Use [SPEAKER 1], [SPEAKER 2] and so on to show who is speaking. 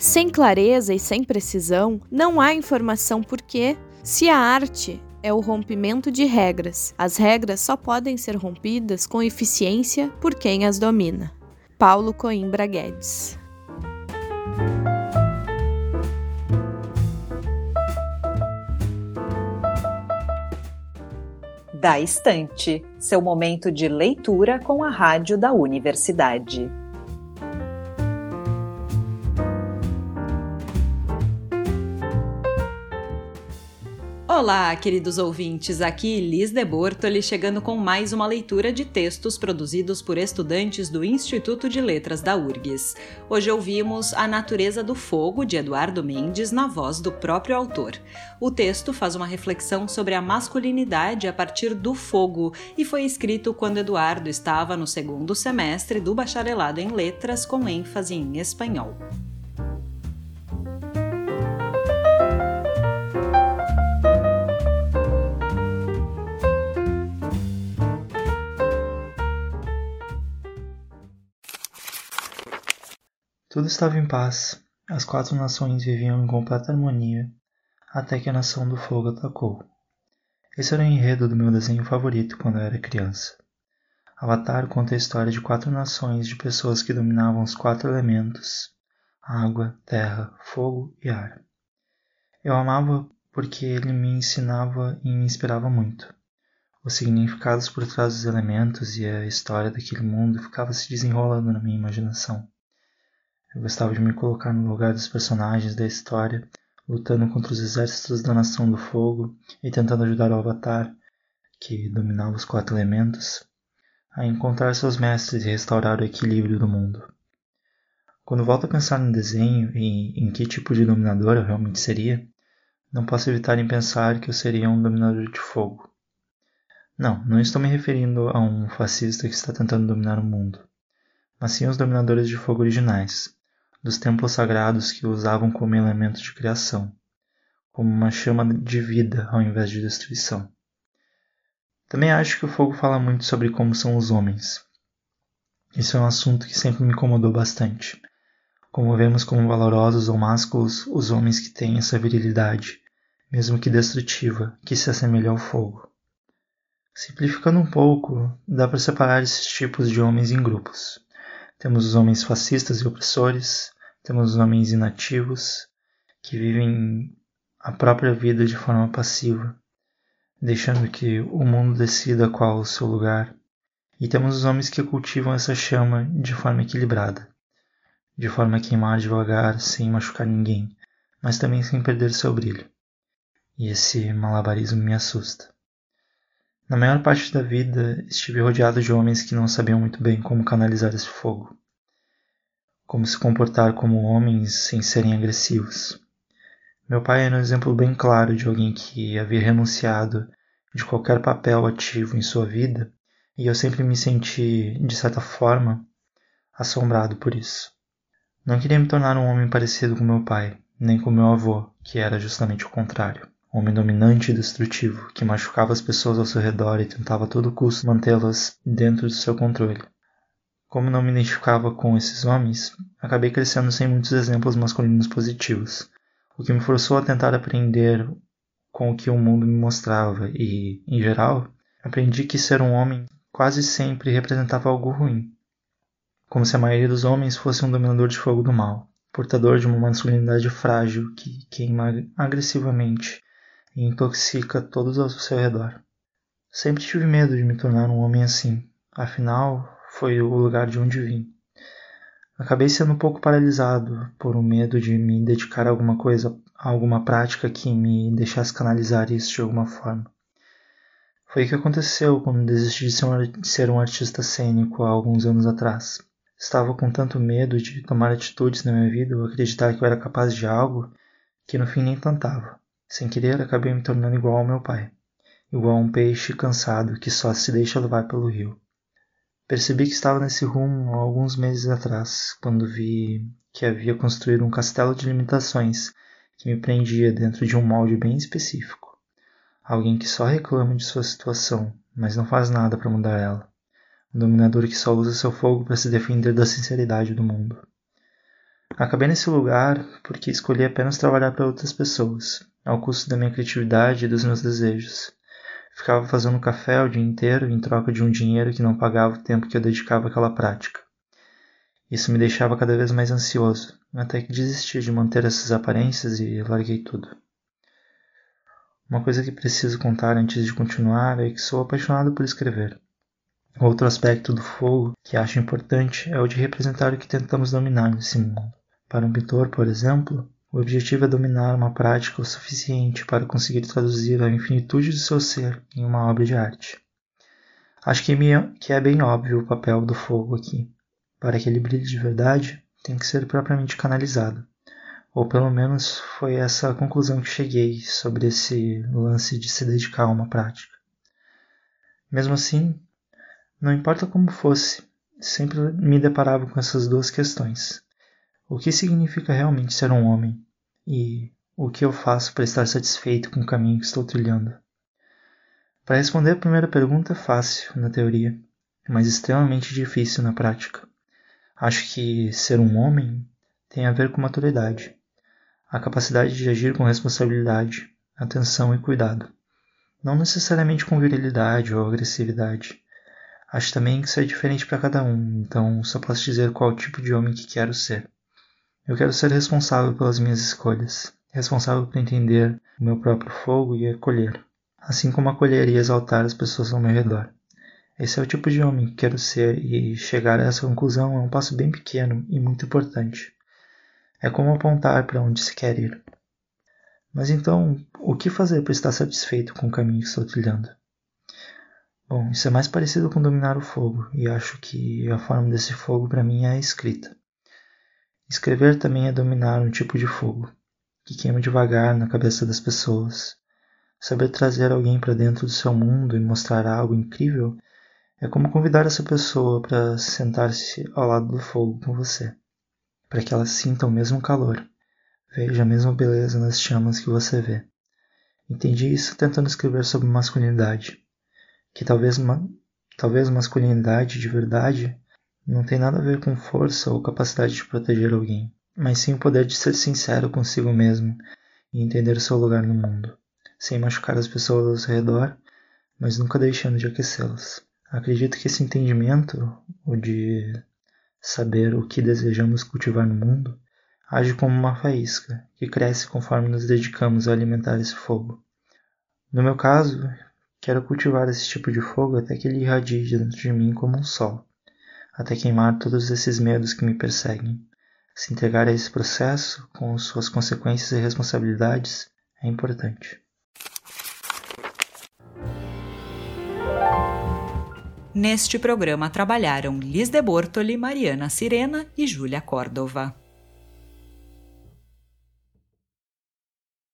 [SPEAKER 1] Sem clareza e sem precisão, não há informação porque, se a arte é o rompimento de regras, as regras só podem ser rompidas com eficiência por quem as domina. Paulo Coimbra Guedes
[SPEAKER 2] Da Estante, seu momento de leitura com a rádio da universidade. Olá, queridos ouvintes, aqui Liz de Bortoli chegando com mais uma leitura de textos produzidos por estudantes do Instituto de Letras da URGS. Hoje ouvimos A Natureza do Fogo, de Eduardo Mendes, na voz do próprio autor. O texto faz uma reflexão sobre a masculinidade a partir do fogo e foi escrito quando Eduardo estava no segundo semestre do bacharelado em letras com ênfase em espanhol.
[SPEAKER 3] Tudo estava em paz. As quatro nações viviam em completa harmonia, até que a nação do fogo atacou. Esse era o enredo do meu desenho favorito quando eu era criança. Avatar conta a história de quatro nações de pessoas que dominavam os quatro elementos: água, terra, fogo e ar. Eu amava porque ele me ensinava e me inspirava muito. Os significados por trás dos elementos e a história daquele mundo ficava se desenrolando na minha imaginação. Eu gostava de me colocar no lugar dos personagens da história, lutando contra os exércitos da Nação do Fogo e tentando ajudar o Avatar, que dominava os quatro elementos, a encontrar seus mestres e restaurar o equilíbrio do mundo. Quando volto a pensar no desenho e em que tipo de dominador eu realmente seria, não posso evitar em pensar que eu seria um dominador de fogo. Não, não estou me referindo a um fascista que está tentando dominar o mundo, mas sim os dominadores de fogo originais, dos templos sagrados que usavam como elemento de criação, como uma chama de vida ao invés de destruição. Também acho que o fogo fala muito sobre como são os homens. Isso é um assunto que sempre me incomodou bastante. Como vemos como valorosos ou másculos os homens que têm essa virilidade, mesmo que destrutiva, que se assemelha ao fogo. Simplificando um pouco, dá para separar esses tipos de homens em grupos. Temos os homens fascistas e opressores, temos os homens inativos, que vivem a própria vida de forma passiva, deixando que o mundo decida qual o seu lugar. E temos os homens que cultivam essa chama de forma equilibrada, de forma a queimar devagar sem machucar ninguém, mas também sem perder seu brilho. E esse malabarismo me assusta. Na maior parte da vida estive rodeado de homens que não sabiam muito bem como canalizar esse fogo, como se comportar como homens sem serem agressivos. Meu pai era um exemplo bem claro de alguém que havia renunciado de qualquer papel ativo em sua vida, e eu sempre me senti, de certa forma, assombrado por isso. Não queria me tornar um homem parecido com meu pai, nem com meu avô, que era justamente o contrário homem dominante e destrutivo, que machucava as pessoas ao seu redor e tentava a todo custo mantê-las dentro do seu controle. Como não me identificava com esses homens, acabei crescendo sem muitos exemplos masculinos positivos, o que me forçou a tentar aprender com o que o mundo me mostrava e, em geral, aprendi que ser um homem quase sempre representava algo ruim, como se a maioria dos homens fosse um dominador de fogo do mal, portador de uma masculinidade frágil que queima agressivamente e intoxica todos ao seu redor. Sempre tive medo de me tornar um homem assim, afinal, foi o lugar de onde vim. Acabei sendo um pouco paralisado por um medo de me dedicar a alguma coisa, a alguma prática que me deixasse canalizar isso de alguma forma. Foi o que aconteceu quando desisti de ser um, artista cênico há alguns anos atrás. Estava com tanto medo de tomar atitudes na minha vida ou acreditar que eu era capaz de algo que no fim nem tentava. Sem querer, acabei me tornando igual ao meu pai, igual a um peixe cansado que só se deixa levar pelo rio. Percebi que estava nesse rumo há alguns meses atrás, quando vi que havia construído um castelo de limitações que me prendia dentro de um molde bem específico. Alguém que só reclama de sua situação, mas não faz nada para mudar ela. Um dominador que só usa seu fogo para se defender da sinceridade do mundo. Acabei nesse lugar porque escolhi apenas trabalhar para outras pessoas, ao custo da minha criatividade e dos meus desejos. Ficava fazendo café o dia inteiro em troca de um dinheiro que não pagava o tempo que eu dedicava àquela prática. Isso me deixava cada vez mais ansioso, até que desisti de manter essas aparências e larguei tudo. Uma coisa que preciso contar antes de continuar é que sou apaixonado por escrever. Outro aspecto do fogo que acho importante é o de representar o que tentamos dominar nesse mundo. Para um pintor, por exemplo, o objetivo é dominar uma prática o suficiente para conseguir traduzir a infinitude do seu ser em uma obra de arte. Acho que é bem óbvio o papel do fogo aqui. Para que ele brilhe de verdade, tem que ser propriamente canalizado. Ou pelo menos foi essa a conclusão que cheguei sobre esse lance de se dedicar a uma prática. Mesmo assim, não importa como fosse, sempre me deparava com essas duas questões. O que significa realmente ser um homem? E o que eu faço para estar satisfeito com o caminho que estou trilhando? Para responder a primeira pergunta fácil na teoria, mas extremamente difícil na prática. Acho que ser um homem tem a ver com maturidade, a capacidade de agir com responsabilidade, atenção e cuidado. Não necessariamente com virilidade ou agressividade. Acho também que isso é diferente para cada um, então só posso dizer qual tipo de homem que quero ser. Eu quero ser responsável pelas minhas escolhas, responsável por entender o meu próprio fogo e acolher, assim como acolher e exaltar as pessoas ao meu redor. Esse é o tipo de homem que quero ser e chegar a essa conclusão é um passo bem pequeno e muito importante. É como apontar para onde se quer ir. Mas então, o que fazer para estar satisfeito com o caminho que estou trilhando? Bom, isso é mais parecido com dominar o fogo, e acho que a forma desse fogo para mim é a escrita. Escrever também é dominar um tipo de fogo, que queima devagar na cabeça das pessoas. Saber trazer alguém para dentro do seu mundo e mostrar algo incrível é como convidar essa pessoa para sentar-se ao lado do fogo com você, para que ela sinta o mesmo calor, veja a mesma beleza nas chamas que você vê. Entendi isso tentando escrever sobre masculinidade, que talvez, talvez masculinidade de verdade não tem nada a ver com força ou capacidade de proteger alguém, mas sim o poder de ser sincero consigo mesmo e entender seu lugar no mundo, sem machucar as pessoas ao seu redor, mas nunca deixando de aquecê-las. Acredito que esse entendimento, o de saber o que desejamos cultivar no mundo, age como uma faísca que cresce conforme nos dedicamos a alimentar esse fogo. No meu caso, quero cultivar esse tipo de fogo até que ele irradie dentro de mim como um sol até queimar todos esses medos que me perseguem. Se entregar a esse processo, com suas consequências e responsabilidades, é importante.
[SPEAKER 2] Neste programa trabalharam Liz de Bortoli, Mariana Sirena e Júlia Córdova.